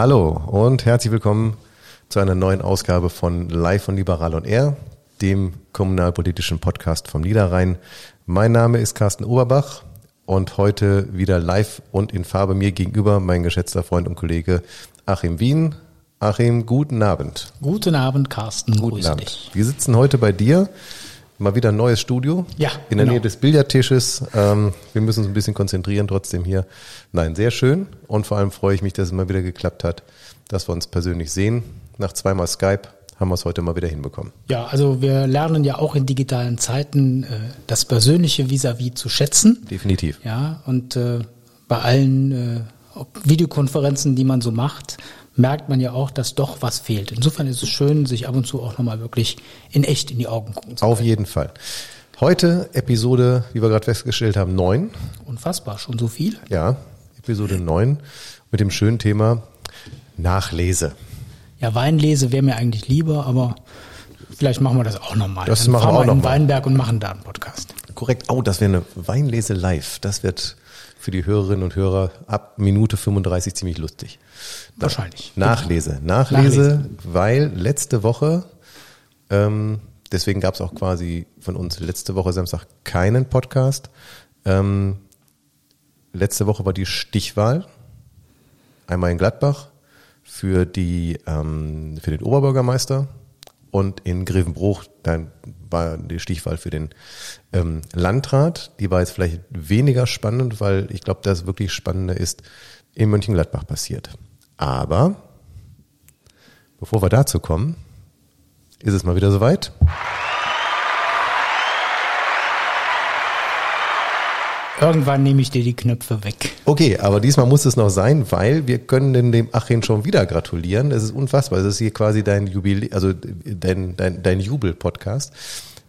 Hallo und herzlich willkommen zu einer neuen Ausgabe von Live von Liberal und R, dem kommunalpolitischen Podcast vom Niederrhein. Mein Name ist Carsten Oberbach und heute wieder live und in Farbe mir gegenüber mein geschätzter Freund und Kollege Achim Wien. Achim, guten Abend. Guten Abend, Carsten. Guten Grüße Abend. dich. Wir sitzen heute bei dir. Mal wieder ein neues Studio. Ja. In der genau. Nähe des Billardtisches. Ähm, wir müssen uns ein bisschen konzentrieren trotzdem hier. Nein, sehr schön. Und vor allem freue ich mich, dass es mal wieder geklappt hat, dass wir uns persönlich sehen. Nach zweimal Skype haben wir es heute mal wieder hinbekommen. Ja, also wir lernen ja auch in digitalen Zeiten äh, das persönliche vis-à-vis -vis zu schätzen. Definitiv. Ja, und äh, bei allen äh, Videokonferenzen, die man so macht, merkt man ja auch, dass doch was fehlt. Insofern ist es schön, sich ab und zu auch nochmal wirklich in echt in die Augen gucken zu können. Auf jeden Fall. Heute Episode, wie wir gerade festgestellt haben, neun. Unfassbar, schon so viel? Ja, Episode neun mit dem schönen Thema Nachlese. Ja, Weinlese wäre mir eigentlich lieber, aber vielleicht machen wir das auch nochmal. Das Dann machen wir auch noch in Weinberg und machen da einen Podcast. Korrekt. Oh, das wäre eine Weinlese live. Das wird für die Hörerinnen und Hörer ab Minute 35 ziemlich lustig. Wahrscheinlich. Nachlese. Nachlese, Nachlese. weil letzte Woche, ähm, deswegen gab es auch quasi von uns letzte Woche Samstag keinen Podcast. Ähm, letzte Woche war die Stichwahl. Einmal in Gladbach für die ähm, für den Oberbürgermeister und in Grevenbruch dann war die Stichwahl für den ähm, Landrat. Die war jetzt vielleicht weniger spannend, weil ich glaube, das wirklich Spannende ist in Mönchengladbach passiert. Aber bevor wir dazu kommen, ist es mal wieder soweit. Irgendwann nehme ich dir die Knöpfe weg. Okay, aber diesmal muss es noch sein, weil wir können denn dem Achim schon wieder gratulieren. Es ist unfassbar. Es ist hier quasi dein Jubilä also dein, dein, dein Jubel-Podcast.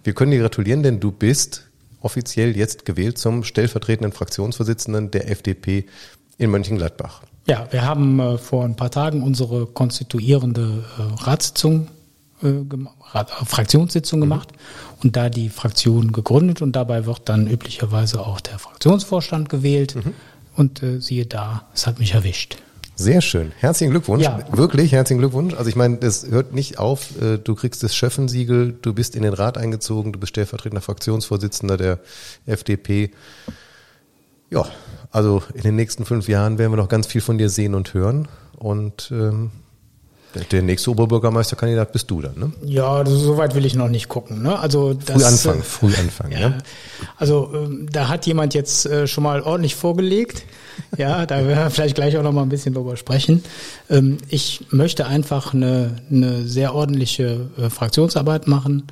Wir können dir gratulieren, denn du bist offiziell jetzt gewählt zum stellvertretenden Fraktionsvorsitzenden der FDP in Mönchengladbach. Ja, wir haben äh, vor ein paar Tagen unsere konstituierende äh, Ratssitzung, äh, äh, Fraktionssitzung mhm. gemacht und da die Fraktion gegründet und dabei wird dann üblicherweise auch der Fraktionsvorstand gewählt. Mhm. Und äh, siehe da, es hat mich erwischt. Sehr schön. Herzlichen Glückwunsch. Ja. Wirklich herzlichen Glückwunsch. Also ich meine, das hört nicht auf. Äh, du kriegst das Schöffensiegel, du bist in den Rat eingezogen, du bist stellvertretender Fraktionsvorsitzender der FDP. Ja, also in den nächsten fünf Jahren werden wir noch ganz viel von dir sehen und hören. Und ähm, der nächste Oberbürgermeisterkandidat bist du dann, ne? Ja, so weit will ich noch nicht gucken. Ne? Also das, früh anfangen, äh, früh anfangen. Ja. ja. Also ähm, da hat jemand jetzt äh, schon mal ordentlich vorgelegt. Ja, da werden wir vielleicht gleich auch noch mal ein bisschen drüber sprechen. Ähm, ich möchte einfach eine, eine sehr ordentliche äh, Fraktionsarbeit machen.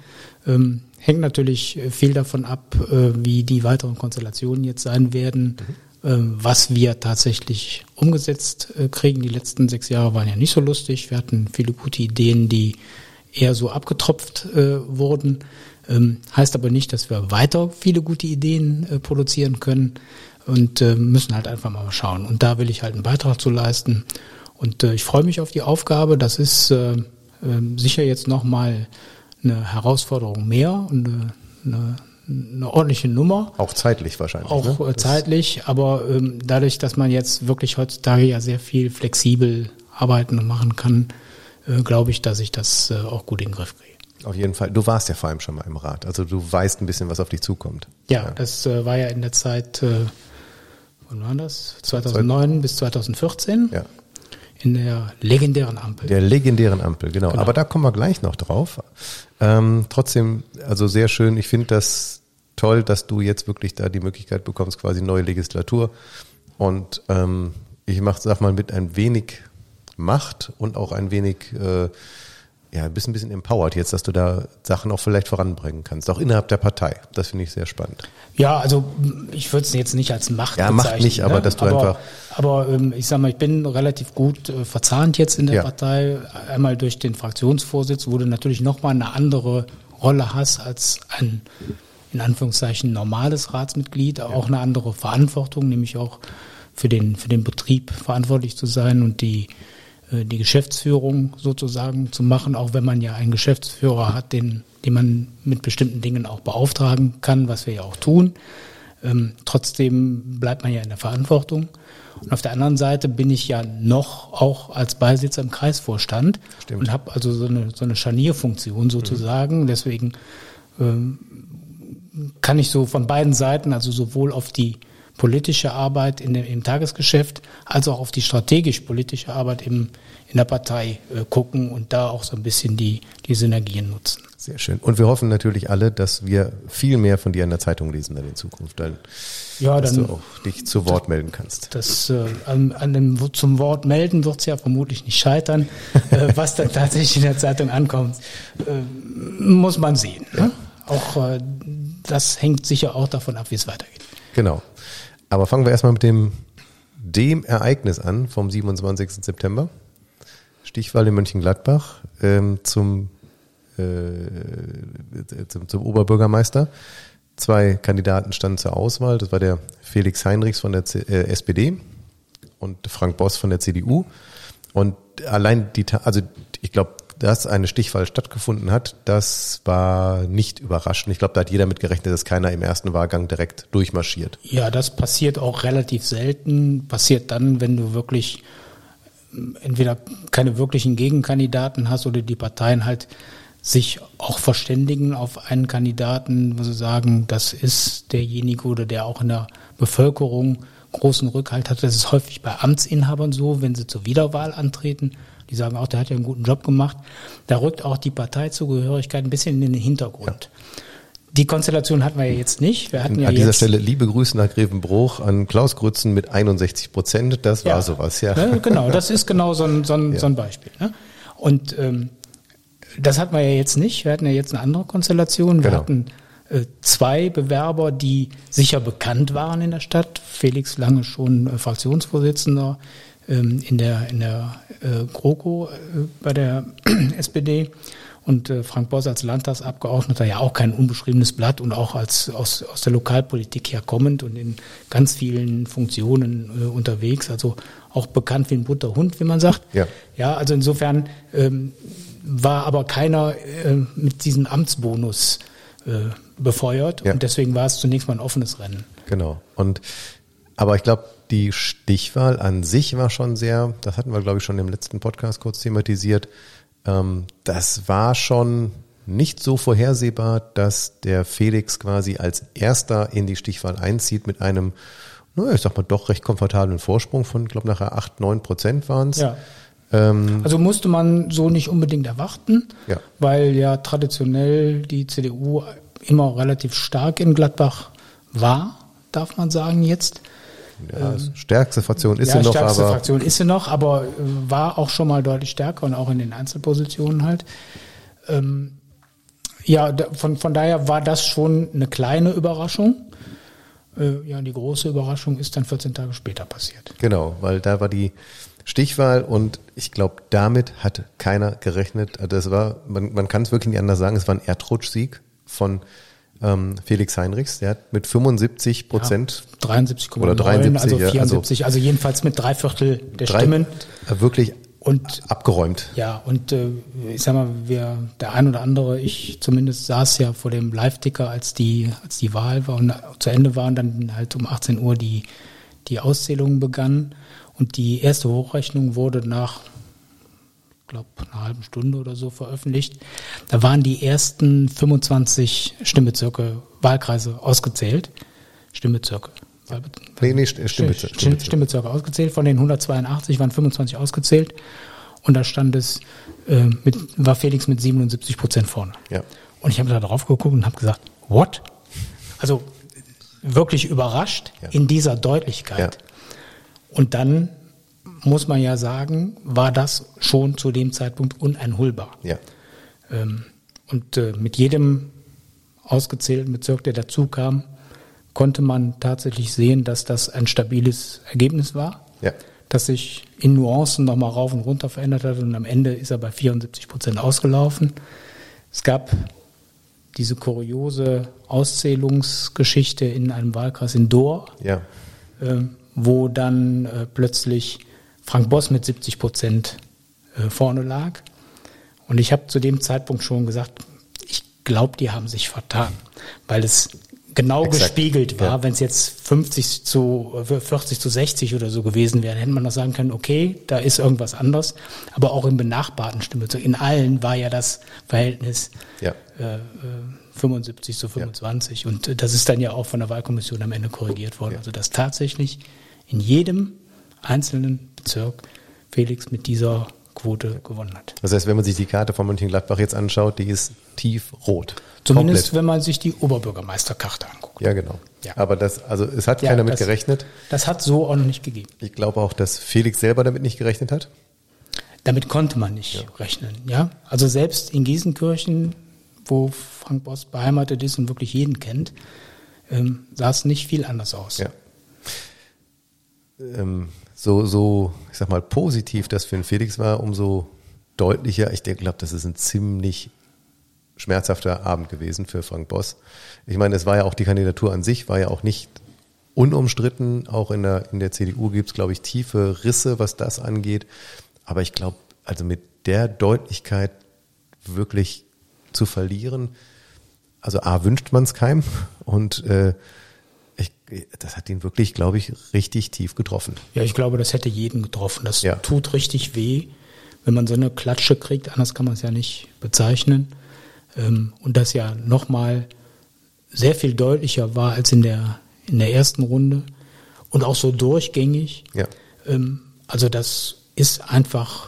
Ähm, hängt natürlich viel davon ab, äh, wie die weiteren Konstellationen jetzt sein werden. Mhm was wir tatsächlich umgesetzt äh, kriegen. Die letzten sechs Jahre waren ja nicht so lustig. Wir hatten viele gute Ideen, die eher so abgetropft äh, wurden. Ähm, heißt aber nicht, dass wir weiter viele gute Ideen äh, produzieren können und müssen halt einfach mal schauen. Und da will ich halt einen Beitrag zu leisten. Und ich freue mich auf die Aufgabe. Das ist ähm, sicher jetzt nochmal eine Herausforderung mehr und eine, eine ordentliche Nummer. Auch zeitlich wahrscheinlich. Auch ne? Äh, zeitlich, aber ähm, dadurch, dass man jetzt wirklich heutzutage ja sehr viel flexibel arbeiten und machen kann, äh, glaube ich, dass ich das äh, auch gut in den Griff kriege. Auf jeden Fall. Du warst ja vor allem schon mal im Rat. Also du weißt ein bisschen, was auf dich zukommt. Ja, ja. das äh, war ja in der Zeit, äh, wann war das? 2009 bis 2014. Ja. In der legendären Ampel. Der legendären Ampel, genau. genau. Aber da kommen wir gleich noch drauf. Ähm, trotzdem, also sehr schön. Ich finde das toll, dass du jetzt wirklich da die Möglichkeit bekommst, quasi neue Legislatur. Und ähm, ich mach, sag mal, mit ein wenig Macht und auch ein wenig, äh, ja, bist ein bisschen empowered jetzt, dass du da Sachen auch vielleicht voranbringen kannst, auch innerhalb der Partei. Das finde ich sehr spannend. Ja, also ich würde es jetzt nicht als Macht ja, bezeichnen. Ja, Macht nicht, aber ne? dass du aber, einfach. Aber ähm, ich sag mal, ich bin relativ gut äh, verzahnt jetzt in der ja. Partei. Einmal durch den Fraktionsvorsitz, wo du natürlich nochmal eine andere Rolle hast als ein in Anführungszeichen normales Ratsmitglied auch eine andere Verantwortung, nämlich auch für den, für den Betrieb verantwortlich zu sein und die, äh, die Geschäftsführung sozusagen zu machen, auch wenn man ja einen Geschäftsführer hat, den, den man mit bestimmten Dingen auch beauftragen kann, was wir ja auch tun. Ähm, trotzdem bleibt man ja in der Verantwortung. Und auf der anderen Seite bin ich ja noch auch als Beisitzer im Kreisvorstand Stimmt. und habe also so eine, so eine Scharnierfunktion sozusagen. Mhm. Deswegen ähm, kann ich so von beiden Seiten, also sowohl auf die politische Arbeit in dem, im Tagesgeschäft als auch auf die strategisch-politische Arbeit im, in der Partei äh, gucken und da auch so ein bisschen die, die Synergien nutzen. Sehr schön. Und wir hoffen natürlich alle, dass wir viel mehr von dir in der Zeitung lesen dann in Zukunft, weil ja, dass dann, du auch dich zu Wort das, melden kannst. Das, äh, an, an dem zum Wort melden wird es ja vermutlich nicht scheitern. äh, was dann tatsächlich in der Zeitung ankommt, äh, muss man sehen. Ne? Ja. Ne? Auch äh, das hängt sicher auch davon ab, wie es weitergeht. Genau. Aber fangen wir erstmal mit dem, dem Ereignis an vom 27. September. Stichwahl in Mönchengladbach ähm, zum äh, zum, zum Oberbürgermeister. Zwei Kandidaten standen zur Auswahl. Das war der Felix Heinrichs von der C äh, SPD und Frank Boss von der CDU. Und allein die, also ich glaube, dass eine Stichwahl stattgefunden hat, das war nicht überraschend. Ich glaube, da hat jeder mit gerechnet, dass keiner im ersten Wahlgang direkt durchmarschiert. Ja, das passiert auch relativ selten. Passiert dann, wenn du wirklich ähm, entweder keine wirklichen Gegenkandidaten hast oder die Parteien halt sich auch verständigen auf einen Kandidaten, wo sie sagen, das ist derjenige oder der auch in der Bevölkerung großen Rückhalt hat. Das ist häufig bei Amtsinhabern so, wenn sie zur Wiederwahl antreten. Die sagen auch, der hat ja einen guten Job gemacht. Da rückt auch die Parteizugehörigkeit ein bisschen in den Hintergrund. Ja. Die Konstellation hatten wir ja jetzt nicht. Wir hatten An ja dieser Stelle liebe Grüße nach Grevenbruch an Klaus Grützen mit 61 Prozent. Das war ja, sowas, ja. Ne, genau, das ist genau so ein, so ein, ja. so ein Beispiel. Ne? Und ähm, das hatten wir ja jetzt nicht. Wir hatten ja jetzt eine andere Konstellation. Wir genau. hatten äh, zwei Bewerber, die sicher bekannt waren in der Stadt. Felix Lange schon äh, Fraktionsvorsitzender in der, in der äh, GroKo äh, bei der SPD und äh, Frank Boss als Landtagsabgeordneter ja auch kein unbeschriebenes Blatt und auch als aus, aus der Lokalpolitik herkommend und in ganz vielen Funktionen äh, unterwegs, also auch bekannt wie ein bunter Hund, wie man sagt. Ja, ja also insofern ähm, war aber keiner äh, mit diesem Amtsbonus äh, befeuert ja. und deswegen war es zunächst mal ein offenes Rennen. Genau. Und aber ich glaube, die Stichwahl an sich war schon sehr, das hatten wir, glaube ich, schon im letzten Podcast kurz thematisiert. Ähm, das war schon nicht so vorhersehbar, dass der Felix quasi als erster in die Stichwahl einzieht mit einem, naja, ich sag mal, doch recht komfortablen Vorsprung von, glaube nachher acht, neun Prozent waren es. Ja. Ähm, also musste man so nicht unbedingt erwarten, ja. weil ja traditionell die CDU immer relativ stark in Gladbach war, darf man sagen jetzt. Ja, ähm, stärkste Fraktion ist ja, sie noch, stärkste aber Fraktion ist sie noch, aber äh, war auch schon mal deutlich stärker und auch in den Einzelpositionen halt. Ähm, ja, von, von daher war das schon eine kleine Überraschung. Äh, ja, die große Überraschung ist dann 14 Tage später passiert. Genau, weil da war die Stichwahl und ich glaube, damit hat keiner gerechnet. Also das war, man, man kann es wirklich nicht anders sagen, es war ein Erdrutschsieg von ähm, Felix Heinrichs. Der hat mit 75 Prozent ja, 73, oder 73, also 74, also, also, jedenfalls mit drei Viertel der drei, Stimmen. Wirklich und abgeräumt. Ja, und äh, ich sag mal, wir, der ein oder andere, ich zumindest saß ja vor dem Live-Ticker, als die, als die Wahl war und zu Ende war und dann halt um 18 Uhr die, die Auszählung begann. Und die erste Hochrechnung wurde nach, glaube einer halben Stunde oder so veröffentlicht. Da waren die ersten 25 Stimmbezirke, Wahlkreise ausgezählt. Stimmbezirke. Nee, nee, Stimmbezirke. Stimmbezirke. Stimmbezirke ausgezählt. Von den 182 waren 25 ausgezählt. Und da stand es, äh, mit, war Felix mit 77 Prozent vorne. Ja. Und ich habe da drauf geguckt und habe gesagt, what? Also wirklich überrascht ja. in dieser Deutlichkeit. Ja. Und dann muss man ja sagen, war das schon zu dem Zeitpunkt uneinholbar. Ja. Ähm, und äh, mit jedem ausgezählten Bezirk, der dazu kam, konnte man tatsächlich sehen, dass das ein stabiles Ergebnis war, ja. das sich in Nuancen nochmal rauf und runter verändert hat und am Ende ist er bei 74 Prozent ausgelaufen. Es gab diese kuriose Auszählungsgeschichte in einem Wahlkreis in Dohr, ja. äh, wo dann äh, plötzlich Frank Boss mit 70 Prozent äh, vorne lag. Und ich habe zu dem Zeitpunkt schon gesagt, ich glaube, die haben sich vertan, weil es genau Exakt. gespiegelt war. Ja. Wenn es jetzt 50 zu 40 zu 60 oder so gewesen wäre, hätte man noch sagen können, okay, da ist irgendwas anders. Aber auch im benachbarten Stimme, in allen war ja das Verhältnis ja. Äh, 75 zu 25. Ja. Und das ist dann ja auch von der Wahlkommission am Ende korrigiert worden. Also dass tatsächlich in jedem einzelnen Bezirk Felix mit dieser Quote gewonnen hat. Das heißt, wenn man sich die Karte von Mönchengladbach jetzt anschaut, die ist tiefrot. Zumindest Komplett. wenn man sich die Oberbürgermeisterkarte anguckt. Ja, genau. Ja. Aber das, also es hat ja, keiner damit gerechnet. Das hat so auch noch nicht gegeben. Ich glaube auch, dass Felix selber damit nicht gerechnet hat. Damit konnte man nicht ja. rechnen, ja. Also selbst in Gießenkirchen, wo Frank Boss beheimatet ist und wirklich jeden kennt, ähm, sah es nicht viel anders aus. Ja. Ähm, so, so, ich sag mal, positiv das für den Felix war, umso deutlicher. Ich glaube, das ist ein ziemlich schmerzhafter Abend gewesen für Frank Boss. Ich meine, es war ja auch die Kandidatur an sich, war ja auch nicht unumstritten. Auch in der, in der CDU gibt es, glaube ich, tiefe Risse, was das angeht. Aber ich glaube, also mit der Deutlichkeit wirklich zu verlieren, also A, wünscht man es keinem und äh, ich, das hat ihn wirklich, glaube ich, richtig tief getroffen. Ja, ich glaube, das hätte jeden getroffen. Das ja. tut richtig weh, wenn man so eine Klatsche kriegt. Anders kann man es ja nicht bezeichnen. Ähm, und das ja nochmal sehr viel deutlicher war als in der, in der ersten Runde und auch so durchgängig. Ja. Ähm, also das ist einfach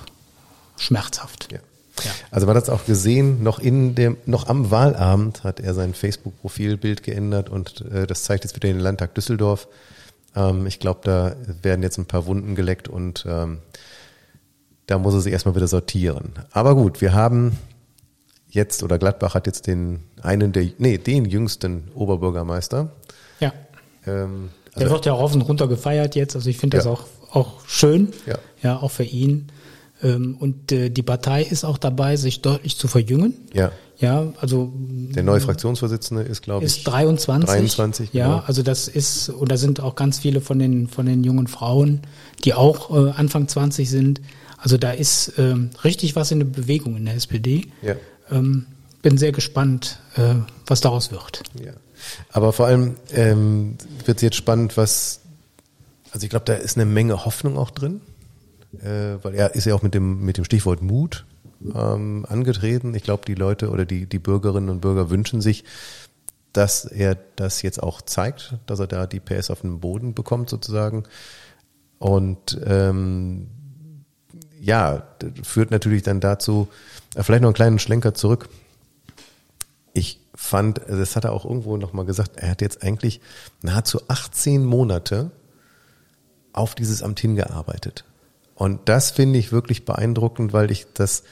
schmerzhaft. Ja. Ja. Also man hat es auch gesehen, noch in dem, noch am Wahlabend hat er sein Facebook-Profilbild geändert und äh, das zeigt jetzt wieder den Landtag Düsseldorf. Ähm, ich glaube, da werden jetzt ein paar Wunden geleckt und ähm, da muss er sich erstmal wieder sortieren. Aber gut, wir haben jetzt oder Gladbach hat jetzt den einen der, nee, den jüngsten Oberbürgermeister. Ja. Ähm, also, der wird ja rauf und runter gefeiert jetzt. Also ich finde das ja. auch, auch schön. Ja. Ja, auch für ihn. Ähm, und äh, die Partei ist auch dabei, sich deutlich zu verjüngen. Ja. Ja, also. Der neue Fraktionsvorsitzende ist, glaube ich. Ist 23. 23, Ja, genau. also das ist, und da sind auch ganz viele von den, von den jungen Frauen, die auch äh, Anfang 20 sind. Also da ist ähm, richtig was in der Bewegung in der SPD. Ja ähm, bin sehr gespannt, äh, was daraus wird. Ja. Aber vor allem ähm, wird es jetzt spannend, was, also ich glaube, da ist eine Menge Hoffnung auch drin, äh, weil er ist ja auch mit dem, mit dem Stichwort Mut ähm, angetreten. Ich glaube, die Leute oder die, die Bürgerinnen und Bürger wünschen sich, dass er das jetzt auch zeigt, dass er da die PS auf den Boden bekommt sozusagen. Und ähm, ja, führt natürlich dann dazu, äh, vielleicht noch einen kleinen Schlenker zurück. Ich fand, also das hat er auch irgendwo nochmal gesagt, er hat jetzt eigentlich nahezu 18 Monate auf dieses Amt hingearbeitet. Und das finde ich wirklich beeindruckend, weil ich das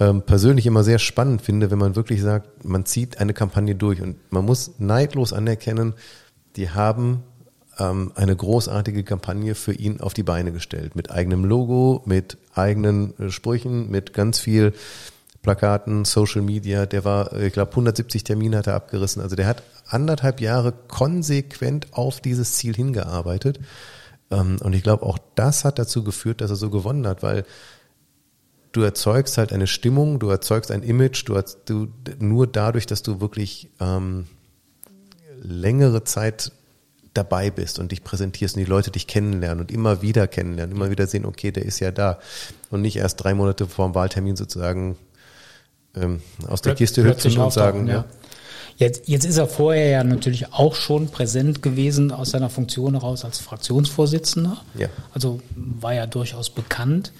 ähm, persönlich immer sehr spannend finde, wenn man wirklich sagt, man zieht eine Kampagne durch und man muss neidlos anerkennen, die haben ähm, eine großartige Kampagne für ihn auf die Beine gestellt. Mit eigenem Logo, mit eigenen äh, Sprüchen, mit ganz viel Plakaten, Social Media. Der war, ich glaube, 170 Termine hat er abgerissen. Also der hat anderthalb Jahre konsequent auf dieses Ziel hingearbeitet. Ähm, und ich glaube, auch das hat dazu geführt, dass er so gewonnen hat, weil du erzeugst halt eine Stimmung, du erzeugst ein Image, du, du nur dadurch, dass du wirklich ähm, längere Zeit dabei bist und dich präsentierst und die Leute dich kennenlernen und immer wieder kennenlernen, immer wieder sehen, okay, der ist ja da und nicht erst drei Monate vor dem Wahltermin sozusagen ähm, aus der Kiste hüpfen und sagen, ja. ja. Jetzt, jetzt ist er vorher ja natürlich auch schon präsent gewesen aus seiner Funktion heraus als Fraktionsvorsitzender. Ja. Also war ja durchaus bekannt.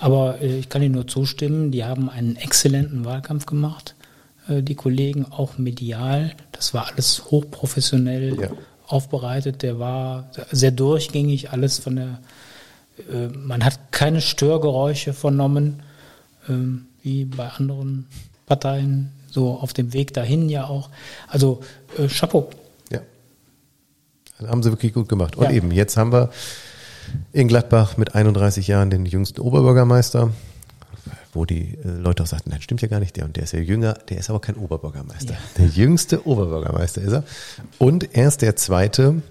Aber äh, ich kann Ihnen nur zustimmen, die haben einen exzellenten Wahlkampf gemacht, äh, die Kollegen, auch medial. Das war alles hochprofessionell ja. aufbereitet. Der war sehr durchgängig, alles von der, äh, man hat keine Störgeräusche vernommen. Ähm, wie bei anderen Parteien, so auf dem Weg dahin ja auch. Also äh, Chapeau. Ja. Das haben sie wirklich gut gemacht. Und ja. eben, jetzt haben wir in Gladbach mit 31 Jahren den jüngsten Oberbürgermeister, wo die äh, Leute auch sagten, das stimmt ja gar nicht, der und der ist ja jünger, der ist aber kein Oberbürgermeister. Ja. Der jüngste Oberbürgermeister ist er. Und er ist der zweite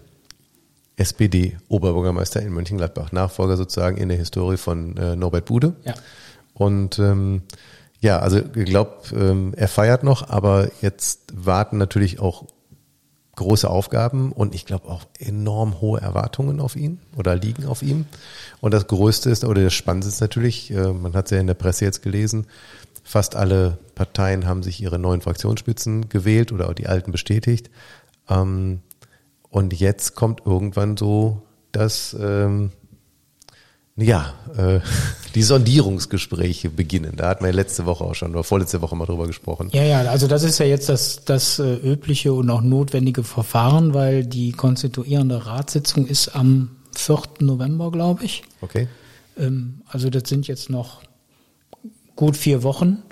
SPD-Oberbürgermeister in Mönchengladbach, Nachfolger sozusagen in der Historie von äh, Norbert Bude. Ja. Und ähm, ja, also ich glaube, ähm, er feiert noch, aber jetzt warten natürlich auch große Aufgaben und ich glaube auch enorm hohe Erwartungen auf ihn oder liegen auf ihm. Und das Größte ist, oder das Spannendste ist natürlich, äh, man hat es ja in der Presse jetzt gelesen, fast alle Parteien haben sich ihre neuen Fraktionsspitzen gewählt oder auch die alten bestätigt. Ähm, und jetzt kommt irgendwann so das, ähm, ja, äh, die Sondierungsgespräche beginnen. Da hat man ja letzte Woche auch schon oder vorletzte Woche mal drüber gesprochen. Ja, ja, also das ist ja jetzt das, das äh, übliche und auch notwendige Verfahren, weil die konstituierende Ratssitzung ist am 4. November, glaube ich. Okay. Ähm, also das sind jetzt noch gut vier Wochen.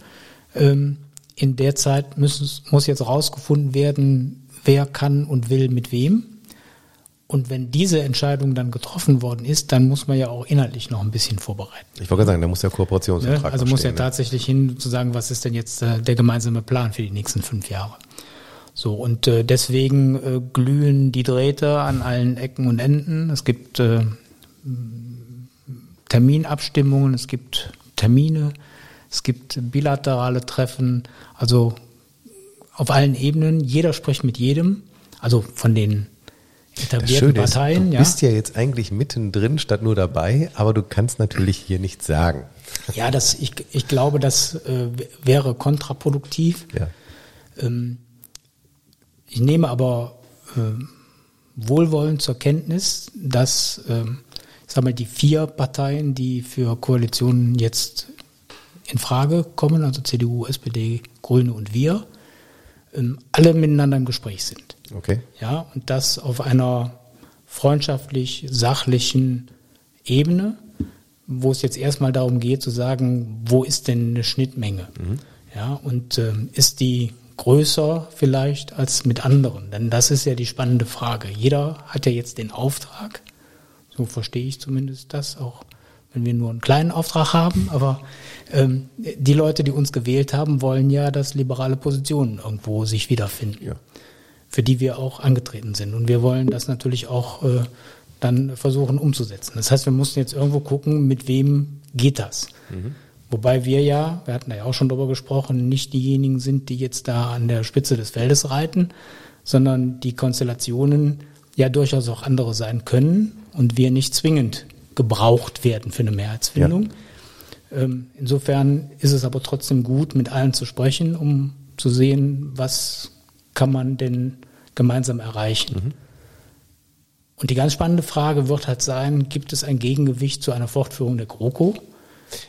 Ähm, in der Zeit müssen, muss jetzt rausgefunden werden, wer kann und will mit wem. Und wenn diese Entscheidung dann getroffen worden ist, dann muss man ja auch inhaltlich noch ein bisschen vorbereiten. Ich wollte sagen, da muss der Kooperationsvertrag ne? Also muss ja ne? tatsächlich hin zu sagen, was ist denn jetzt äh, der gemeinsame Plan für die nächsten fünf Jahre. So, und äh, deswegen äh, glühen die Drähte an allen Ecken und Enden. Es gibt äh, Terminabstimmungen, es gibt Termine, es gibt bilaterale Treffen, also auf allen Ebenen. Jeder spricht mit jedem, also von den etablierten Parteien. Ist, du ja. bist ja jetzt eigentlich mittendrin statt nur dabei, aber du kannst natürlich hier nichts sagen. Ja, das, ich, ich glaube, das äh, wäre kontraproduktiv. Ja. Ähm, ich nehme aber äh, wohlwollend zur Kenntnis, dass äh, ich sag mal, die vier Parteien, die für Koalitionen jetzt in Frage kommen, also CDU, SPD, Grüne und wir, ähm, alle miteinander im Gespräch sind. Okay. Ja, und das auf einer freundschaftlich sachlichen Ebene, wo es jetzt erstmal darum geht zu sagen, wo ist denn eine Schnittmenge? Mhm. Ja, und äh, ist die größer vielleicht als mit anderen? Denn das ist ja die spannende Frage. Jeder hat ja jetzt den Auftrag, so verstehe ich zumindest das, auch wenn wir nur einen kleinen Auftrag haben, aber ähm, die Leute, die uns gewählt haben, wollen ja, dass liberale Positionen irgendwo sich wiederfinden, ja. Für die wir auch angetreten sind. Und wir wollen das natürlich auch äh, dann versuchen umzusetzen. Das heißt, wir mussten jetzt irgendwo gucken, mit wem geht das. Mhm. Wobei wir ja, wir hatten ja auch schon darüber gesprochen, nicht diejenigen sind, die jetzt da an der Spitze des Feldes reiten, sondern die Konstellationen ja durchaus auch andere sein können und wir nicht zwingend gebraucht werden für eine Mehrheitsfindung. Ja. Ähm, insofern ist es aber trotzdem gut, mit allen zu sprechen, um zu sehen, was kann man denn gemeinsam erreichen. Mhm. Und die ganz spannende Frage wird halt sein, gibt es ein Gegengewicht zu einer Fortführung der GroKo?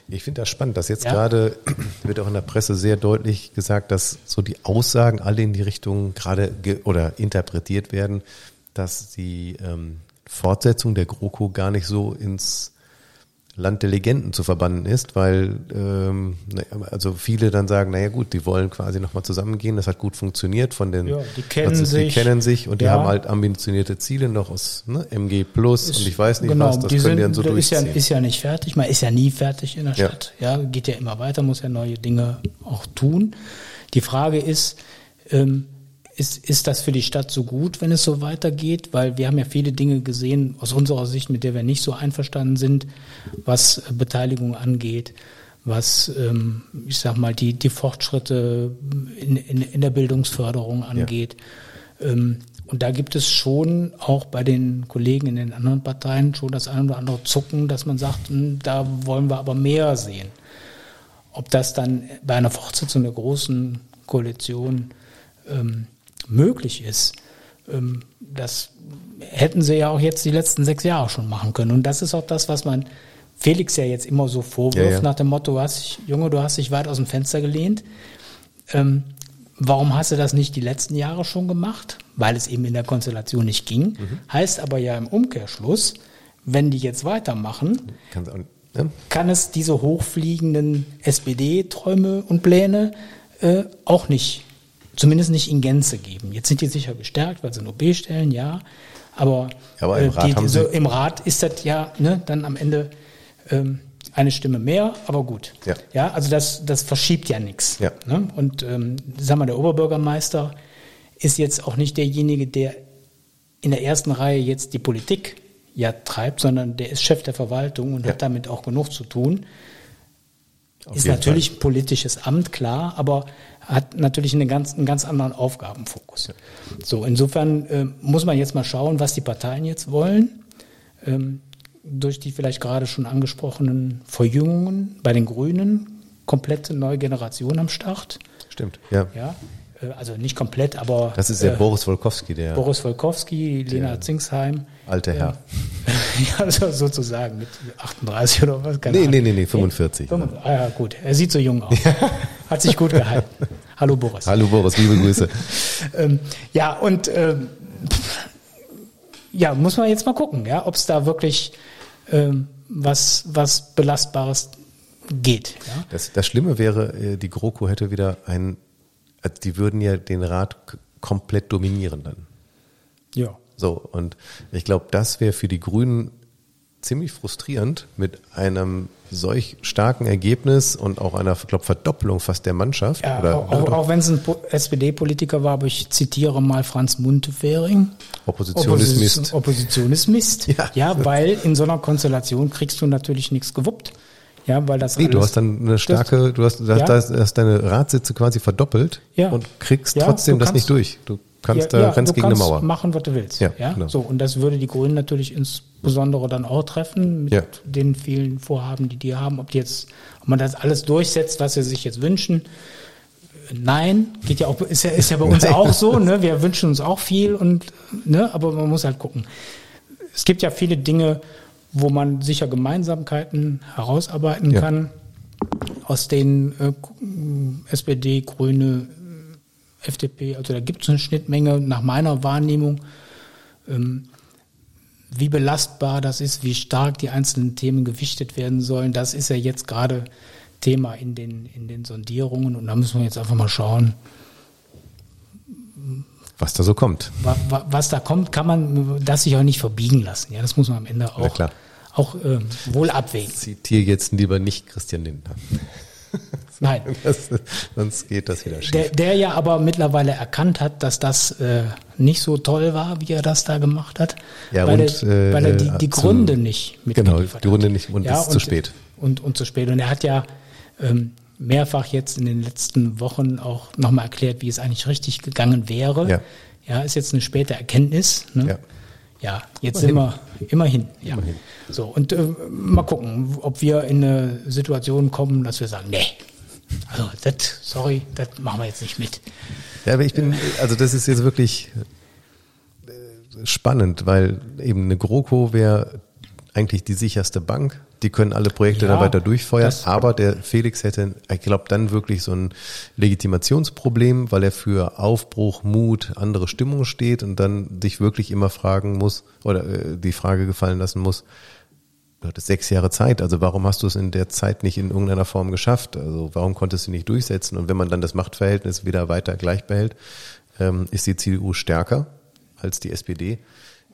Ich finde das spannend, dass jetzt ja. gerade wird auch in der Presse sehr deutlich gesagt, dass so die Aussagen alle in die Richtung gerade oder interpretiert werden, dass die ähm, Fortsetzung der GroKo gar nicht so ins Land der Legenden zu verbannen ist, weil ähm, also viele dann sagen, naja gut, die wollen quasi nochmal zusammengehen, das hat gut funktioniert von den, ja, die kennen also, sich, die kennen sich und ja. die haben halt ambitionierte Ziele noch aus ne, MG Plus ist, und ich weiß nicht genau, was, das können sind, die dann so durchziehen. Ist ja, ist ja nicht fertig, man ist ja nie fertig in der Stadt, ja. ja, geht ja immer weiter, muss ja neue Dinge auch tun. Die Frage ist, ähm, ist, ist das für die Stadt so gut, wenn es so weitergeht? Weil wir haben ja viele Dinge gesehen aus unserer Sicht, mit der wir nicht so einverstanden sind, was Beteiligung angeht, was, ähm, ich sag mal, die, die Fortschritte in, in, in der Bildungsförderung angeht. Ja. Ähm, und da gibt es schon auch bei den Kollegen in den anderen Parteien schon das ein oder andere Zucken, dass man sagt, hm, da wollen wir aber mehr sehen. Ob das dann bei einer Fortsetzung der großen Koalition ähm, möglich ist, ähm, das hätten sie ja auch jetzt die letzten sechs Jahre schon machen können. Und das ist auch das, was man Felix ja jetzt immer so vorwirft, ja, ja. nach dem Motto, du hast, Junge, du hast dich weit aus dem Fenster gelehnt. Ähm, warum hast du das nicht die letzten Jahre schon gemacht? Weil es eben in der Konstellation nicht ging. Mhm. Heißt aber ja im Umkehrschluss, wenn die jetzt weitermachen, auch, ja. kann es diese hochfliegenden SPD-Träume und Pläne äh, auch nicht zumindest nicht in Gänze geben. Jetzt sind die sicher gestärkt, weil sie nur B stellen, ja. Aber, aber im, äh, Rat die, so, im, Rat ist das ja ne, dann am Ende ähm, eine Stimme mehr, aber gut. Ja, ja also das, das verschiebt ja nichts. Ja. Ne? Und ähm, sag mal, der Oberbürgermeister ist jetzt auch nicht derjenige, der in der ersten Reihe jetzt die Politik ja treibt, sondern der ist Chef der Verwaltung und ja. hat damit auch genug zu tun. Auf ist natürlich Fall. ein politisches Amt, klar, aber hat natürlich einen ganz, einen ganz anderen Aufgabenfokus. Ja. So, insofern äh, muss man jetzt mal schauen, was die Parteien jetzt wollen. Ähm, durch die vielleicht gerade schon angesprochenen Verjüngungen bei den Grünen, komplette neue Generation am Start. Stimmt, ja. ja äh, also nicht komplett, aber. Das ist der äh, Boris Wolkowski, der. Boris Wolkowski, Lena Zingsheim. Alter Herr. ja, also sozusagen mit 38 oder was? Keine nee, nee, nee, nee, 45. 45. Ah, ja, gut. Er sieht so jung aus. Hat sich gut gehalten. Hallo Boris. Hallo Boris, liebe Grüße. ähm, ja, und ähm, ja, muss man jetzt mal gucken, ja, ob es da wirklich ähm, was, was Belastbares geht. Ja? Das, das Schlimme wäre, äh, die GroKo hätte wieder ein also die würden ja den Rat komplett dominieren dann. Ja. So, und ich glaube, das wäre für die Grünen ziemlich frustrierend mit einem solch starken Ergebnis und auch einer, glaube Verdoppelung fast der Mannschaft. Ja, oder, auch, auch, auch wenn es ein SPD-Politiker war, aber ich zitiere mal Franz Muntefering. Opposition, Opposition ist Mist. Opposition ist Mist. Ja. ja, weil in so einer Konstellation kriegst du natürlich nichts gewuppt. Ja, weil das nee, du hast dann eine starke, du hast, ja. hast, hast deine Radsitze quasi verdoppelt ja. und kriegst ja, trotzdem das nicht durch. Du kannst ja, da rennst gegen kannst eine Mauer. machen, was du willst. Ja, ja? Genau. So und das würde die Grünen natürlich insbesondere dann auch treffen mit den vielen Vorhaben, die die haben. Ob die jetzt, ob man das alles durchsetzt, was sie sich jetzt wünschen. Nein, geht ja auch, ist ja, ist ja bei uns auch so, ne? Wir wünschen uns auch viel und, ne? Aber man muss halt gucken. Es gibt ja viele Dinge, wo man sicher Gemeinsamkeiten herausarbeiten ja. kann, aus denen äh, SPD, Grüne, FDP, also da gibt es eine Schnittmenge nach meiner Wahrnehmung. Ähm, wie belastbar das ist, wie stark die einzelnen Themen gewichtet werden sollen, das ist ja jetzt gerade Thema in den, in den Sondierungen und da müssen wir jetzt einfach mal schauen, was da so kommt. Was da kommt, kann man das sich auch nicht verbiegen lassen. Ja, das muss man am Ende auch, auch äh, wohl abwägen. Zitiere jetzt lieber nicht Christian Lindner. Nein. Das, sonst geht das wieder schief. Der, der, ja aber mittlerweile erkannt hat, dass das äh, nicht so toll war, wie er das da gemacht hat. Ja, weil und, er, weil er die, die zum, Gründe nicht Genau, die Gründe nicht und ja, ist und, zu spät. Und, und zu spät. Und er hat ja ähm, mehrfach jetzt in den letzten Wochen auch nochmal erklärt, wie es eigentlich richtig gegangen wäre. Ja, ja ist jetzt eine späte Erkenntnis. Ne? Ja. Ja, jetzt immerhin. sind wir immerhin. Ja. Immerhin. So, und äh, mal gucken, ob wir in eine Situation kommen, dass wir sagen, nee, also das, sorry, das machen wir jetzt nicht mit. Ja, aber ich bin, also das ist jetzt wirklich äh, spannend, weil eben eine GroKo wäre eigentlich die sicherste Bank die können alle Projekte ja, dann weiter durchfeuern, aber der Felix hätte, ich glaube, dann wirklich so ein Legitimationsproblem, weil er für Aufbruch, Mut, andere Stimmung steht und dann sich wirklich immer fragen muss oder äh, die Frage gefallen lassen muss, du hattest sechs Jahre Zeit, also warum hast du es in der Zeit nicht in irgendeiner Form geschafft? Also warum konntest du nicht durchsetzen? Und wenn man dann das Machtverhältnis wieder weiter gleich behält, ähm, ist die CDU stärker als die SPD.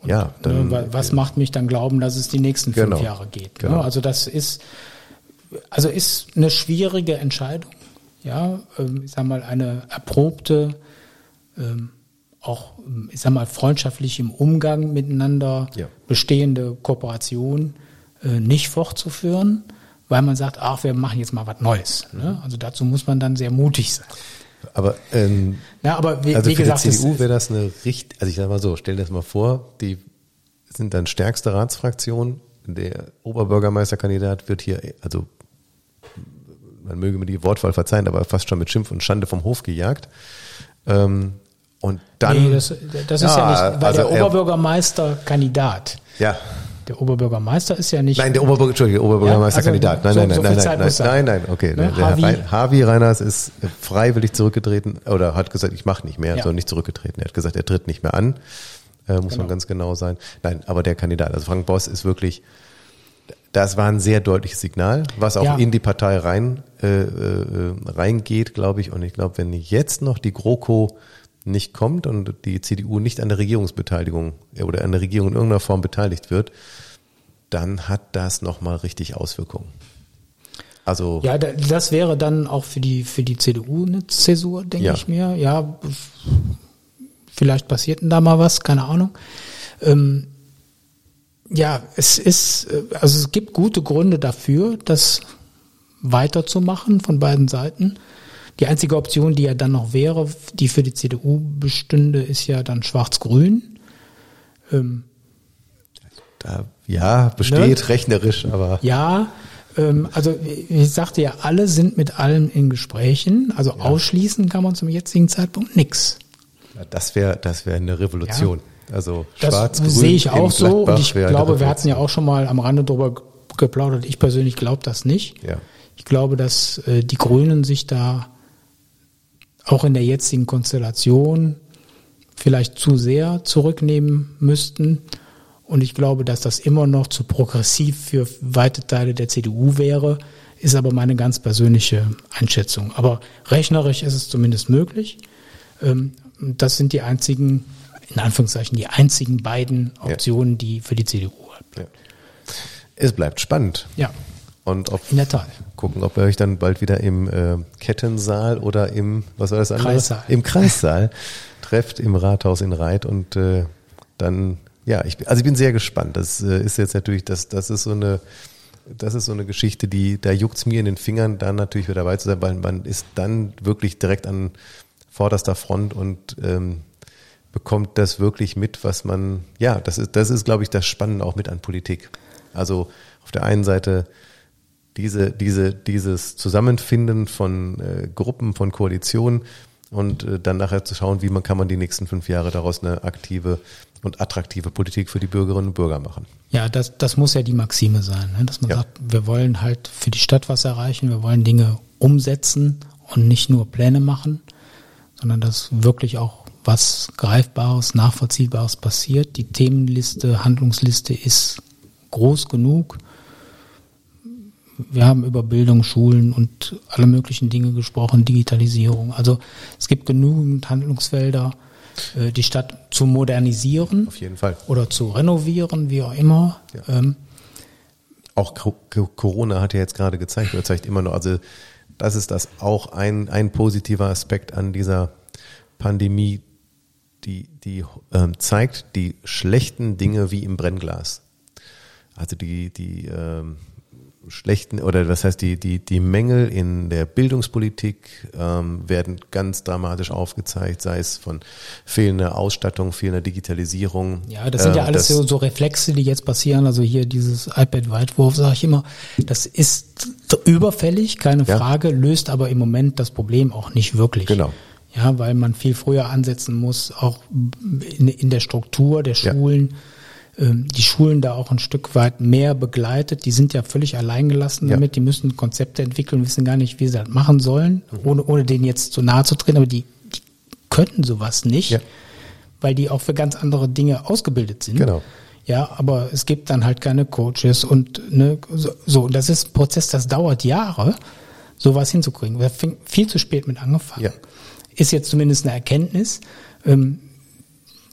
Und, ja, dann, ne, was macht mich dann glauben, dass es die nächsten fünf genau, Jahre geht? Ne? Genau. Also das ist, also ist eine schwierige Entscheidung. Ja, ähm, ich sag mal eine erprobte, ähm, auch ich sag mal freundschaftlich im Umgang miteinander ja. bestehende Kooperation äh, nicht fortzuführen, weil man sagt, ach, wir machen jetzt mal was Neues. Ne? Mhm. Also dazu muss man dann sehr mutig sein. Aber, ähm, ja, aber wie, also wie für gesagt, die CDU wäre das eine richtig, also ich sag mal so, stell dir das mal vor, die sind dann stärkste Ratsfraktion, der Oberbürgermeisterkandidat wird hier, also man möge mir die Wortwahl verzeihen, aber fast schon mit Schimpf und Schande vom Hof gejagt. Ähm, und dann. Nee, das, das ist ja, ja nicht, weil also der Oberbürgermeisterkandidat. Ja. Der Oberbürgermeister ist ja nicht. Nein, der Oberbürger, Entschuldige, Oberbürgermeisterkandidat. Ja, also nein, nein, so, nein, so nein, nein, nein, nein, nein, okay. Ne? Der Harvey. Herr Harvey Reiners ist freiwillig zurückgetreten oder hat gesagt, ich mache nicht mehr, ja. soll nicht zurückgetreten. Er hat gesagt, er tritt nicht mehr an. Äh, muss genau. man ganz genau sein. Nein, aber der Kandidat, also Frank Boss ist wirklich, das war ein sehr deutliches Signal, was auch ja. in die Partei rein äh, äh, reingeht, glaube ich. Und ich glaube, wenn jetzt noch die GroKo nicht kommt und die CDU nicht an der Regierungsbeteiligung oder an der Regierung in irgendeiner Form beteiligt wird, dann hat das nochmal richtig Auswirkungen. Also ja, das wäre dann auch für die für die CDU eine Zäsur, denke ja. ich mir. Ja, vielleicht passiert denn da mal was, keine Ahnung. Ähm, ja, es ist also es gibt gute Gründe dafür, dass weiterzumachen von beiden Seiten. Die einzige Option, die ja dann noch wäre, die für die CDU bestünde, ist ja dann Schwarz-Grün. Ähm, da, ja, besteht ne? rechnerisch, aber. Ja, ähm, also ich sagte ja, alle sind mit allem in Gesprächen. Also ja. ausschließen kann man zum jetzigen Zeitpunkt nichts. Das wäre das wäre eine Revolution. Ja. Also schwarz, das sehe ich auch so und ich glaube, wir hatten ja auch schon mal am Rande drüber geplaudert. Ich persönlich glaube das nicht. Ja. Ich glaube, dass äh, die Grünen sich da auch in der jetzigen Konstellation vielleicht zu sehr zurücknehmen müssten. Und ich glaube, dass das immer noch zu progressiv für weite Teile der CDU wäre, ist aber meine ganz persönliche Einschätzung. Aber rechnerisch ist es zumindest möglich. Ähm, das sind die einzigen, in Anführungszeichen, die einzigen beiden Optionen, ja. die für die CDU hat. Ja. Es bleibt spannend. Ja. Und ob, in der Tat. Gucken, ob ihr euch dann bald wieder im äh, Kettensaal oder im, was war das andere? Kreissaal. Im Kreissaal trefft im Rathaus in Reit und äh, dann, ja, ich, also ich bin sehr gespannt. Das äh, ist jetzt natürlich, das, das ist so eine, das ist so eine Geschichte, die, da juckt's mir in den Fingern, dann natürlich wieder dabei zu sein, weil man ist dann wirklich direkt an vorderster Front und ähm, bekommt das wirklich mit, was man, ja, das ist, das ist, glaube ich, das Spannende auch mit an Politik. Also auf der einen Seite diese, diese, dieses Zusammenfinden von äh, Gruppen, von Koalitionen und äh, dann nachher zu schauen, wie man kann man die nächsten fünf Jahre daraus eine aktive und attraktive Politik für die Bürgerinnen und Bürger machen. Ja, das, das muss ja die Maxime sein, ne? dass man ja. sagt, wir wollen halt für die Stadt was erreichen, wir wollen Dinge umsetzen und nicht nur Pläne machen, sondern dass wirklich auch was Greifbares, Nachvollziehbares passiert. Die Themenliste, Handlungsliste ist groß genug wir haben über Bildung, Schulen und alle möglichen Dinge gesprochen, Digitalisierung. Also es gibt genügend Handlungsfelder, äh, die Stadt zu modernisieren. Auf jeden Fall. Oder zu renovieren, wie auch immer. Ja. Ähm, auch Corona hat ja jetzt gerade gezeigt, oder zeigt immer noch, also das ist das auch ein, ein positiver Aspekt an dieser Pandemie, die, die ähm, zeigt die schlechten Dinge wie im Brennglas. Also die, die ähm, schlechten oder was heißt die die die Mängel in der Bildungspolitik ähm, werden ganz dramatisch aufgezeigt, sei es von fehlender Ausstattung, fehlender Digitalisierung. Ja, das sind ja ähm, alles so, so Reflexe, die jetzt passieren. Also hier dieses iPad-Weitwurf, sage ich immer, das ist überfällig, keine ja. Frage, löst aber im Moment das Problem auch nicht wirklich. Genau. Ja, weil man viel früher ansetzen muss, auch in, in der Struktur der Schulen. Ja die Schulen da auch ein Stück weit mehr begleitet. Die sind ja völlig alleingelassen damit. Ja. Die müssen Konzepte entwickeln, wissen gar nicht, wie sie das machen sollen, mhm. ohne, ohne denen jetzt zu nahe zu treten. Aber die, die könnten sowas nicht, ja. weil die auch für ganz andere Dinge ausgebildet sind. Genau. Ja, aber es gibt dann halt keine Coaches und ne, so, so. Und das ist ein Prozess, das dauert Jahre, sowas hinzukriegen. Wir haben viel zu spät mit angefangen. Ja. Ist jetzt zumindest eine Erkenntnis. Ähm,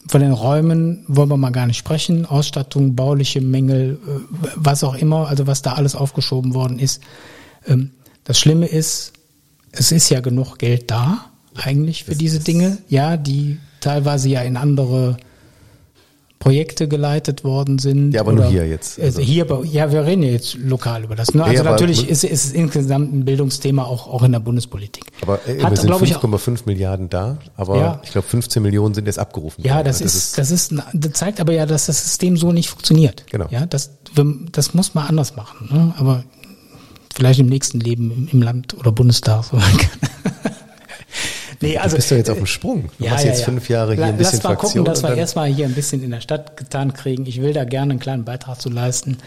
von den Räumen wollen wir mal gar nicht sprechen. Ausstattung, bauliche Mängel, äh, was auch immer, also was da alles aufgeschoben worden ist. Ähm, das Schlimme ist, es ist ja genug Geld da, eigentlich für das diese Dinge, ja, die teilweise ja in andere Projekte geleitet worden sind. Ja, aber nur hier jetzt. Also hier, ja, wir reden ja jetzt lokal über das. Ne? Also ja, natürlich ist, ist es insgesamt ein Bildungsthema auch, auch in der Bundespolitik. Aber ey, Hat, wir sind 5,5 Milliarden da, aber ja. ich glaube 15 Millionen sind jetzt abgerufen. Ja, das, das, ist, das ist, das zeigt aber ja, dass das System so nicht funktioniert. Genau. Ja, das, das muss man anders machen. Ne? Aber vielleicht im nächsten Leben im Land oder Bundestag. Nee, also, du bist doch jetzt auf dem Sprung. Du ja, hast ja, jetzt ja. fünf Jahre hier ein bisschen Lass mal Fraktion gucken, dass wir erstmal hier ein bisschen in der Stadt getan kriegen. Ich will da gerne einen kleinen Beitrag zu leisten.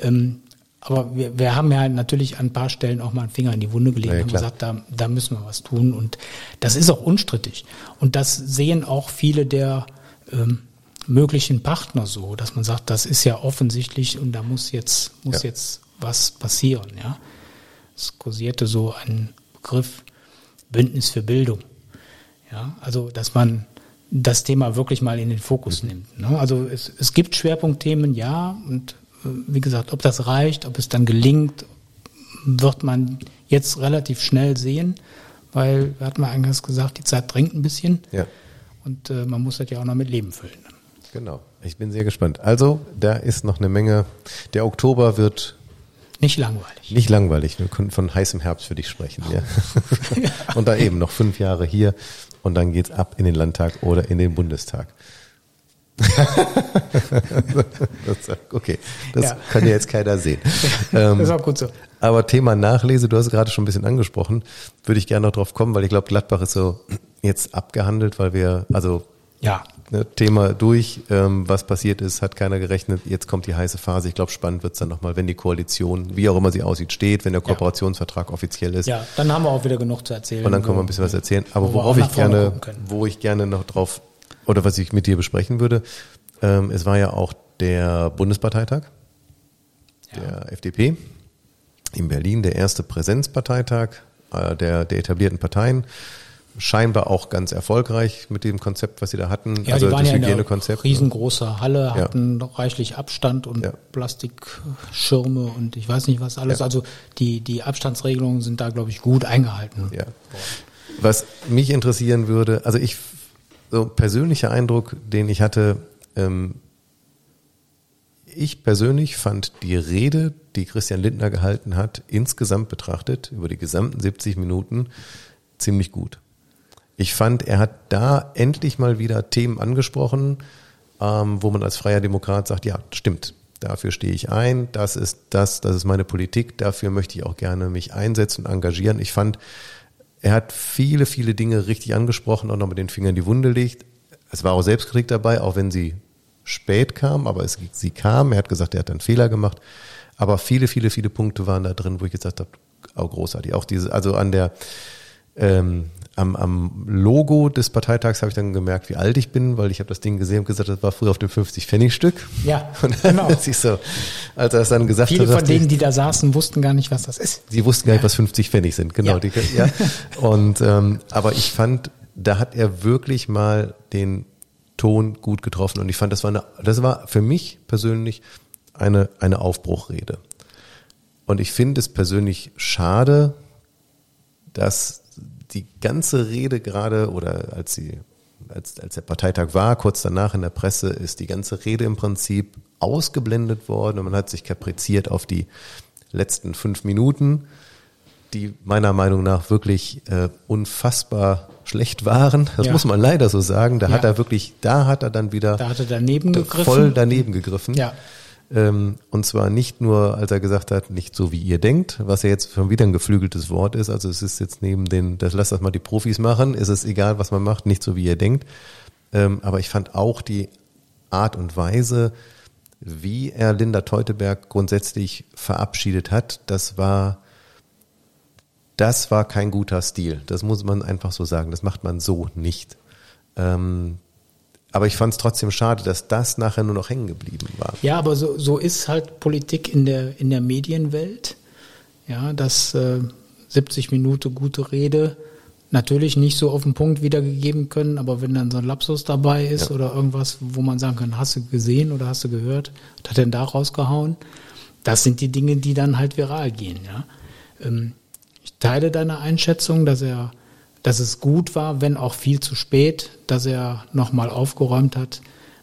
Ähm, aber wir, wir haben ja natürlich an ein paar Stellen auch mal einen Finger in die Wunde gelegt ja, und gesagt, da, da müssen wir was tun. Und das ist auch unstrittig. Und das sehen auch viele der ähm, möglichen Partner so, dass man sagt, das ist ja offensichtlich und da muss jetzt, muss ja. jetzt was passieren. Ja, Es kursierte so ein Begriff Bündnis für Bildung. Ja, also dass man das Thema wirklich mal in den Fokus nimmt. Ne? Also es, es gibt Schwerpunktthemen, ja, und äh, wie gesagt, ob das reicht, ob es dann gelingt, wird man jetzt relativ schnell sehen, weil, wir hatten mal eingangs gesagt, die Zeit drängt ein bisschen. Ja. Und äh, man muss das ja auch noch mit Leben füllen. Genau. Ich bin sehr gespannt. Also, da ist noch eine Menge. Der Oktober wird Nicht langweilig. Nicht langweilig. Wir können von heißem Herbst für dich sprechen. Ja. und da eben noch fünf Jahre hier und dann geht's ab in den Landtag oder in den Bundestag. okay, das ja. kann ja jetzt keiner sehen. das ist auch gut so. Aber Thema Nachlese, du hast es gerade schon ein bisschen angesprochen, würde ich gerne noch drauf kommen, weil ich glaube, Gladbach ist so jetzt abgehandelt, weil wir, also ja. Ne, Thema durch, ähm, was passiert ist, hat keiner gerechnet. Jetzt kommt die heiße Phase. Ich glaube, spannend wird's dann nochmal, wenn die Koalition, wie auch immer sie aussieht, steht, wenn der Kooperationsvertrag ja. offiziell ist. Ja, dann haben wir auch wieder genug zu erzählen. Und dann können wir ein bisschen was erzählen. Aber wo worauf ich gerne, wo ich gerne noch drauf, oder was ich mit dir besprechen würde, ähm, es war ja auch der Bundesparteitag ja. der FDP in Berlin, der erste Präsenzparteitag äh, der, der etablierten Parteien scheinbar auch ganz erfolgreich mit dem Konzept, was sie da hatten. Ja, also die waren das ja Hygienekonzept. riesengroße Halle, hatten ja. reichlich Abstand und ja. Plastikschirme und ich weiß nicht was alles. Ja. Also die, die Abstandsregelungen sind da, glaube ich, gut eingehalten. Ja. Was mich interessieren würde, also ich, so persönlicher Eindruck, den ich hatte, ähm, ich persönlich fand die Rede, die Christian Lindner gehalten hat, insgesamt betrachtet, über die gesamten 70 Minuten, ziemlich gut. Ich fand, er hat da endlich mal wieder Themen angesprochen, ähm, wo man als freier Demokrat sagt, ja, stimmt, dafür stehe ich ein, das ist das, das ist meine Politik, dafür möchte ich auch gerne mich einsetzen und engagieren. Ich fand, er hat viele, viele Dinge richtig angesprochen und noch mit den Fingern in die Wunde legt. Es war auch Selbstkritik dabei, auch wenn sie spät kam, aber es, sie kam. Er hat gesagt, er hat einen Fehler gemacht. Aber viele, viele, viele Punkte waren da drin, wo ich gesagt habe, auch großartig. Auch diese, also an der, ähm, am, am Logo des Parteitags habe ich dann gemerkt, wie alt ich bin, weil ich habe das Ding gesehen und gesagt, das war früher auf dem 50-Pfennig-Stück. Ja, und dann genau. ich so, als er das dann gesagt Viele hat. von denen, die da saßen, wussten gar nicht, was das ist. Sie wussten gar nicht, was 50 Pfennig sind, genau. Ja. Die, ja. Und ähm, aber ich fand, da hat er wirklich mal den Ton gut getroffen und ich fand, das war eine, das war für mich persönlich eine eine Aufbruchrede. Und ich finde es persönlich schade, dass die ganze Rede gerade oder als sie als, als der Parteitag war, kurz danach in der Presse, ist die ganze Rede im Prinzip ausgeblendet worden und man hat sich kapriziert auf die letzten fünf Minuten, die meiner Meinung nach wirklich äh, unfassbar schlecht waren. Das ja. muss man leider so sagen. Da ja. hat er wirklich, da hat er dann wieder da hat er daneben gegriffen. voll daneben gegriffen. Ja. Ähm, und zwar nicht nur, als er gesagt hat, nicht so wie ihr denkt, was ja jetzt schon wieder ein geflügeltes Wort ist. Also es ist jetzt neben den, das lasst das mal die Profis machen, ist es egal, was man macht, nicht so wie ihr denkt. Ähm, aber ich fand auch die Art und Weise, wie er Linda Teuteberg grundsätzlich verabschiedet hat, das war, das war kein guter Stil. Das muss man einfach so sagen. Das macht man so nicht. Ähm, aber ich fand es trotzdem schade, dass das nachher nur noch hängen geblieben war. Ja, aber so, so ist halt Politik in der, in der Medienwelt. Ja, dass äh, 70 Minuten gute Rede natürlich nicht so auf den Punkt wiedergegeben können, aber wenn dann so ein Lapsus dabei ist ja. oder irgendwas, wo man sagen kann, hast du gesehen oder hast du gehört, was hat denn da rausgehauen? Das sind die Dinge, die dann halt viral gehen, ja. Ähm, ich teile deine Einschätzung, dass er dass es gut war, wenn auch viel zu spät, dass er nochmal aufgeräumt hat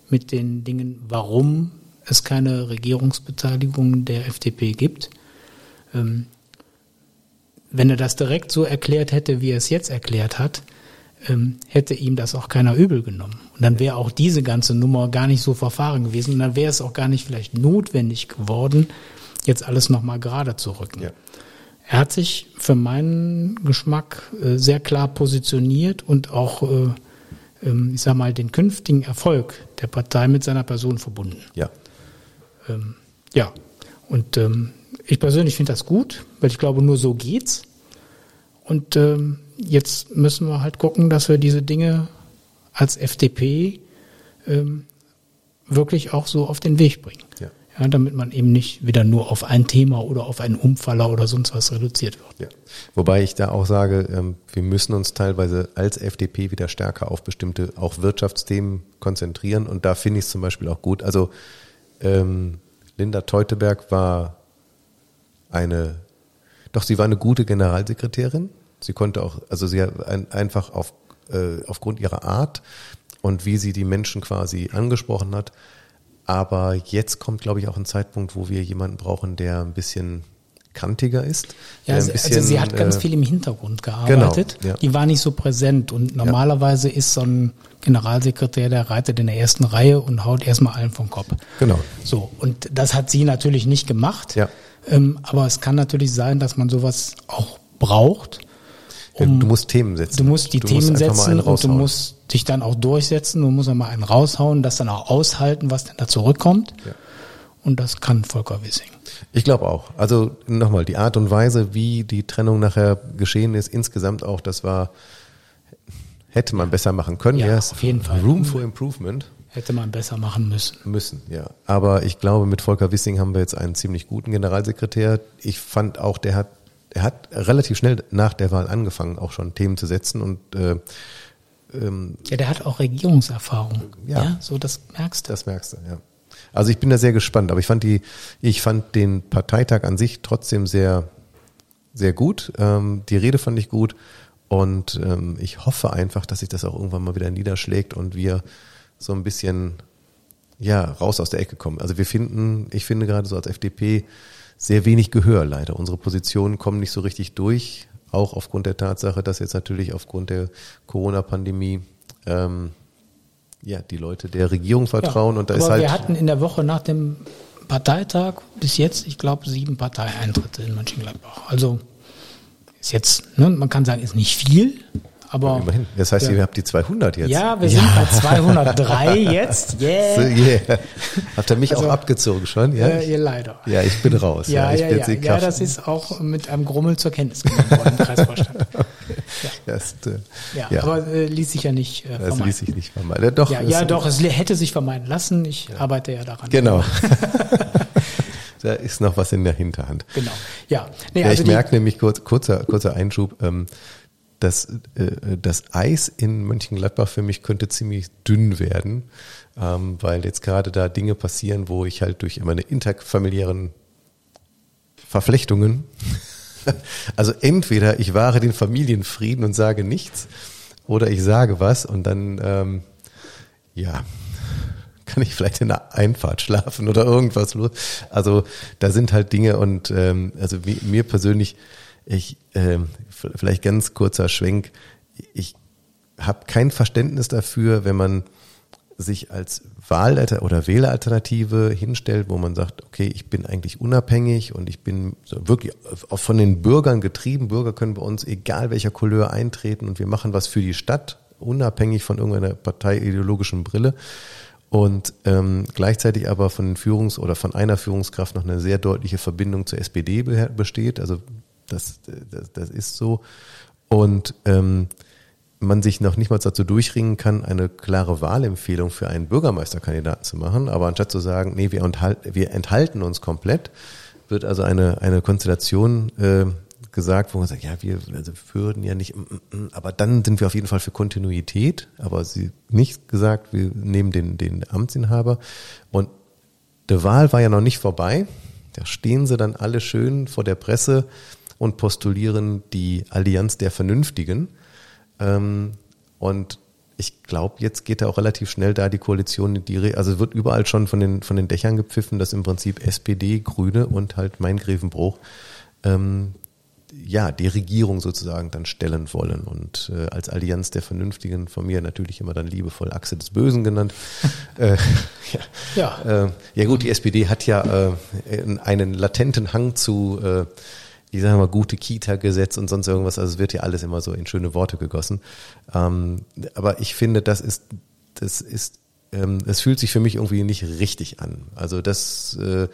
mit den Dingen, warum es keine Regierungsbeteiligung der FDP gibt. Ähm, wenn er das direkt so erklärt hätte, wie er es jetzt erklärt hat, ähm, hätte ihm das auch keiner übel genommen. Und dann wäre auch diese ganze Nummer gar nicht so verfahren gewesen und dann wäre es auch gar nicht vielleicht notwendig geworden, jetzt alles nochmal gerade zu rücken. Ja. Er hat sich für meinen Geschmack äh, sehr klar positioniert und auch, äh, ähm, ich sag mal, den künftigen Erfolg der Partei mit seiner Person verbunden. Ja. Ähm, ja. Und ähm, ich persönlich finde das gut, weil ich glaube, nur so geht's. Und jetzt müssen wir halt gucken, dass wir diese Dinge als FDP wirklich auch so auf den Weg bringen. Ja ja, damit man eben nicht wieder nur auf ein Thema oder auf einen Umfaller oder sonst was reduziert wird. Ja. Wobei ich da auch sage, ähm, wir müssen uns teilweise als FDP wieder stärker auf bestimmte auch Wirtschaftsthemen konzentrieren und da finde ich es zum Beispiel auch gut. Also ähm, Linda Teuteberg war eine, doch sie war eine gute Generalsekretärin. Sie konnte auch, also sie hat ein, einfach auf, äh, aufgrund ihrer Art und wie sie die Menschen quasi angesprochen hat, aber jetzt kommt, glaube ich, auch ein Zeitpunkt, wo wir jemanden brauchen, der ein bisschen kantiger ist. Ja, der also, ein also bisschen, sie hat ganz äh, viel im Hintergrund gearbeitet. Genau, ja. Die war nicht so präsent und normalerweise ist so ein Generalsekretär, der reitet in der ersten Reihe und haut erstmal allen vom Kopf. Genau. So, und das hat sie natürlich nicht gemacht. Ja. Ähm, aber es kann natürlich sein, dass man sowas auch braucht. Ja, du musst Themen setzen. Du musst die du Themen musst setzen und du musst dich dann auch durchsetzen. Du musst auch mal einen raushauen, das dann auch aushalten, was denn da zurückkommt. Ja. Und das kann Volker Wissing. Ich glaube auch. Also nochmal, die Art und Weise, wie die Trennung nachher geschehen ist, insgesamt auch, das war, hätte man besser machen können. Ja, Yes, auf jeden Fall. Room for Improvement Hätte man besser machen müssen. müssen, ja. Aber ich glaube, mit Volker Wissing haben wir jetzt einen ziemlich guten Generalsekretär. Ich fand auch, der hat, er hat relativ schnell nach der Wahl angefangen, auch schon Themen zu setzen und äh, ähm, Ja, der hat auch Regierungserfahrung. Ja. Ja, so das merkst du. Das merkst du, ja. Also ich bin da sehr gespannt, aber ich fand die, ich fand den Parteitag an sich trotzdem sehr, sehr gut. Ähm, die Rede fand ich gut und ähm, ich hoffe einfach, dass sich das auch irgendwann mal wieder niederschlägt und wir so ein bisschen ja raus aus der Ecke kommen. Also wir finden, ich finde gerade so als FDP sehr wenig Gehör leider. Unsere Positionen kommen nicht so richtig durch, auch aufgrund der Tatsache, dass jetzt natürlich aufgrund der Corona-Pandemie ähm, ja, die Leute der Regierung vertrauen und da ist halt wir hatten in der Woche nach dem Parteitag bis jetzt, ich glaube, sieben Parteieintritte in Mönchengladbach. Also ist jetzt, ne, man kann sagen, ist nicht viel, aber immerhin. Das heißt, Ja. ihr habt die 200 jetzt. ja, wir sind bei 203 jetzt. So, Yeah. yeah. Habt ihr mich Also, auch abgezogen schon? Ja, Äh, ihr leider. ja ich bin raus. Ja, ich ja, bin ja. Ja, das ist auch mit einem Grummel zur Kenntnis genommen worden im Kreisvorstand. Das, ist, äh, Ja, ja, aber äh, ließ sich ja nicht äh, das vermeiden. ließ sich nicht vermeiden. Ja, Doch, ja, es- ja, doch, es hätte sich vermeiden lassen. Ich arbeite ja daran. Genau. da ist noch was in der Hinterhand. Genau. Ja, nee, Ja, also ich die- merke nämlich kurz, kurzer, kurzer Einschub, ähm, dass äh, das Eis in Mönchengladbach für mich könnte ziemlich dünn werden, ähm, weil jetzt gerade da Dinge passieren, wo ich halt durch meine interfamiliären Verflechtungen, also entweder ich wahre den Familienfrieden und sage nichts, oder ich sage was und dann, ähm, ja, kann ich vielleicht in der Einfahrt schlafen oder irgendwas los. Also da sind halt Dinge und ähm, also wie, mir persönlich, ich ähm, vielleicht ganz kurzer Schwenk, ich habe kein Verständnis dafür, wenn man sich als Wahlalter oder Wähleralternative hinstellt, wo man sagt, okay, ich bin eigentlich unabhängig und ich bin wirklich auch von den Bürgern getrieben. Bürger können bei uns egal welcher Couleur eintreten und wir machen was für die Stadt, unabhängig von irgendeiner parteiideologischen Brille. Und ähm, gleichzeitig aber von Führungs- oder von einer Führungskraft noch eine sehr deutliche Verbindung zur SPD be- besteht. Also das, das, das ist so. Und ähm, man sich noch nicht mal dazu durchringen kann, eine klare Wahlempfehlung für einen Bürgermeisterkandidaten zu machen. Aber anstatt zu sagen, nee, wir, enthalten, wir enthalten uns komplett, wird also eine, eine Konstellation äh, gesagt, wo man sagt, ja, wir also würden ja nicht, mm, mm, mm, aber dann sind wir auf jeden Fall für Kontinuität, aber sie nicht gesagt, wir nehmen den, den Amtsinhaber. Und die Wahl war ja noch nicht vorbei. Da stehen sie dann alle schön vor der Presse und postulieren die Allianz der Vernünftigen. Ähm, und ich glaube, jetzt geht da auch relativ schnell da die Koalition in die, also es wird überall schon von den, von den Dächern gepfiffen, dass im Prinzip SPD, Grüne und halt Maingrevenbruch ähm, ja, die Regierung sozusagen dann stellen wollen und äh, als Allianz der Vernünftigen von mir natürlich immer dann liebevoll Achse des Bösen genannt. äh, ja. Ja. Äh, ja gut, die SPD hat ja äh, einen latenten Hang zu, äh, ich sage mal, gute Kita-Gesetz und sonst irgendwas. Also es wird ja alles immer so in schöne Worte gegossen. Ähm, aber ich finde, das ist, das ist, ähm, es fühlt sich für mich irgendwie nicht richtig an. Also das äh,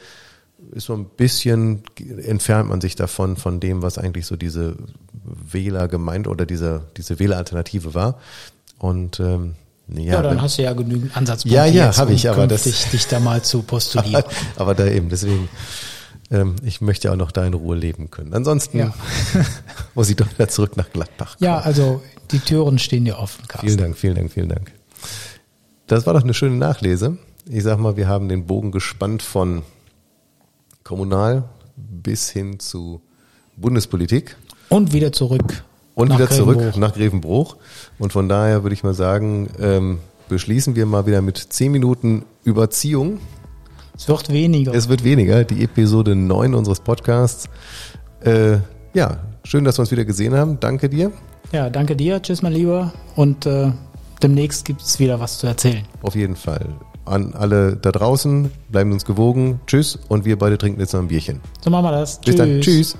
ist so ein bisschen, entfernt man sich davon, von dem, was eigentlich so diese Wähler gemeint oder diese, diese Wähleralternative war. Und ähm, ja, Ja, dann hast du ja genügend Ansatzpunkte. Ja, ja, jetzt, hab ich, um aber das- dich da mal zu postulieren. aber da eben, deswegen, ähm, ich möchte auch noch da in Ruhe leben können. Ansonsten Ja. muss ich doch wieder zurück nach Gladbach. ja, also die Türen stehen dir offen, Carsten. Vielen Dank, vielen Dank, vielen Dank. Das war doch eine schöne Nachlese. Ich sag mal, wir haben den Bogen gespannt von kommunal bis hin zu Bundespolitik Und wieder zurück. und wieder zurück nach Grevenbruch. Und von daher würde ich mal sagen, ähm, beschließen wir mal wieder mit zehn Minuten Überziehung Es wird weniger. Es wird weniger, die Episode 9 unseres Podcasts. Äh, ja, schön, dass wir uns wieder gesehen haben. Danke dir. Ja, danke dir. Tschüss, mein Lieber. Und äh, demnächst gibt es wieder was zu erzählen. Auf jeden Fall. An alle da draußen, bleiben uns gewogen. Tschüss und wir beide trinken jetzt noch ein Bierchen. So machen wir das. Bis dann. Tschüss.